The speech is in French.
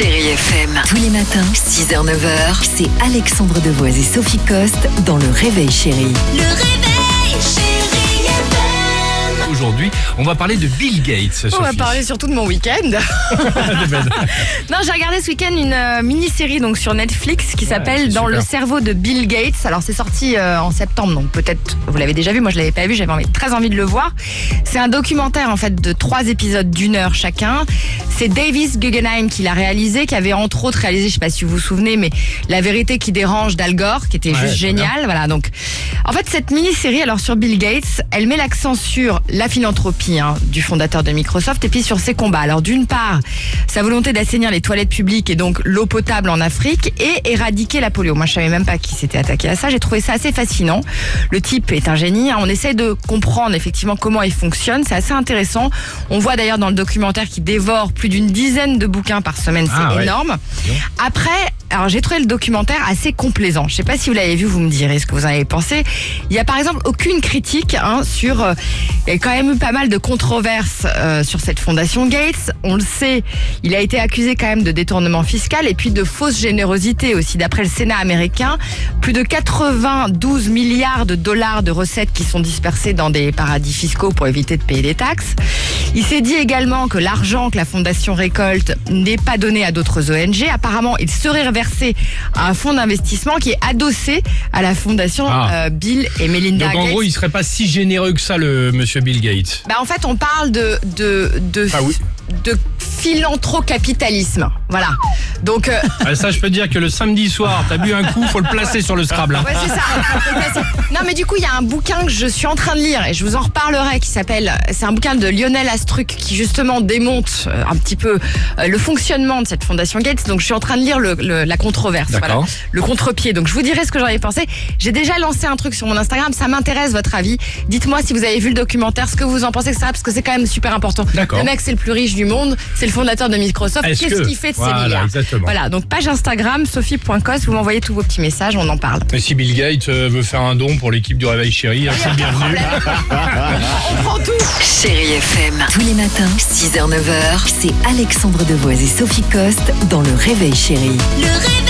Chérie FM. Tous les matins, 6h, 9h, c'est Alexandre Devoise et Sophie Coste dans Le Réveil Chérie. Le réveil, chérie FM. Aujourd'hui, on va parler de Bill Gates. On va parler surtout de mon week-end. non, j'ai regardé ce week-end une euh, mini-série donc sur Netflix qui s'appelle Dans super. le cerveau de Bill Gates. Alors c'est sorti euh, en septembre, donc peut-être vous l'avez déjà vu. Moi je l'avais pas vu, j'avais très envie de le voir. C'est un documentaire en fait de trois épisodes d'une heure chacun. C'est Davis Guggenheim qui l'a réalisé, qui avait entre autres réalisé, je sais pas si vous vous souvenez, mais La vérité qui dérange d'Al Gore, qui était Ouais, juste génial. Voilà donc. En fait, cette mini-série, alors sur Bill Gates, elle met l'accent sur la philanthropie hein, du fondateur de Microsoft et puis sur ses combats. Alors d'une part, sa volonté d'assainir les toilettes publiques et donc l'eau potable en Afrique et éradiquer la polio. Moi, je savais même pas qu'il s'était attaqué à ça. J'ai trouvé ça assez fascinant. Le type est un génie. hein. On essaie de comprendre effectivement comment il fonctionne. C'est assez intéressant. On voit d'ailleurs dans le documentaire qu'il dévore plus d'une dizaine de bouquins par semaine. C'est Ah ouais. énorme. Après, alors j'ai trouvé le documentaire assez complaisant. Je sais pas si vous l'avez vu, vous me direz ce que vous en avez pensé. Il y a par exemple aucune critique hein, sur. euh, il y a quand même eu pas mal de controverses euh, sur cette fondation Gates. On le sait, il a été accusé quand même de détournement fiscal et puis de fausse générosité aussi. D'après le Sénat américain, plus de 92 milliards de dollars de recettes qui sont dispersés dans des paradis fiscaux pour éviter de payer des taxes. Il s'est dit également que l'argent que la fondation récolte n'est pas donné à d'autres ONG. Apparemment, il serait reversé à un fonds d'investissement qui est adossé à la fondation Ah. euh, Bill et Melinda Donc en Gates. gros, il serait pas si généreux que ça, le monsieur Bill Gates. Bah en fait, on parle de de de, Ah oui. de philanthrocapitalisme. Voilà. Donc euh, Ah, ça, je peux dire que le samedi soir, t'as bu un coup, faut le placer sur le Scrabble. hein. Ouais, c'est ça. non, mais du coup, il y a un bouquin que je suis en train de lire et je vous en reparlerai qui s'appelle. C'est un bouquin de Lionel Astruc qui justement démonte euh, un petit peu euh, le fonctionnement de cette fondation Gates. Donc, je suis en train de lire le, le- la controverse, voilà, le contre-pied. Donc, je vous dirai ce que j'en ai pensé. J'ai déjà lancé un truc sur mon Instagram. Ça m'intéresse votre avis. Dites-moi si vous avez vu le documentaire, ce que vous en pensez, etc. Parce que c'est quand même super important. D'accord. Le mec, c'est le plus riche du monde. C'est le fondateur de Microsoft. Est-ce Qu'est-ce que- qu'il fait de Voilà, exactement. Voilà. Donc, page Instagram, sophie.cos. Vous m'envoyez tous vos petits messages. On en parle. Mais si Bill Gates euh, veut faire un don pour l'équipe du Réveil Chéri, hein, c'est le bienvenu. On prend tout. Chérie FM. Tous les matins, 6h, 9h, c'est Alexandre Devoise et Sophie Coste dans Le Réveil Chérie. Le réveil, chérie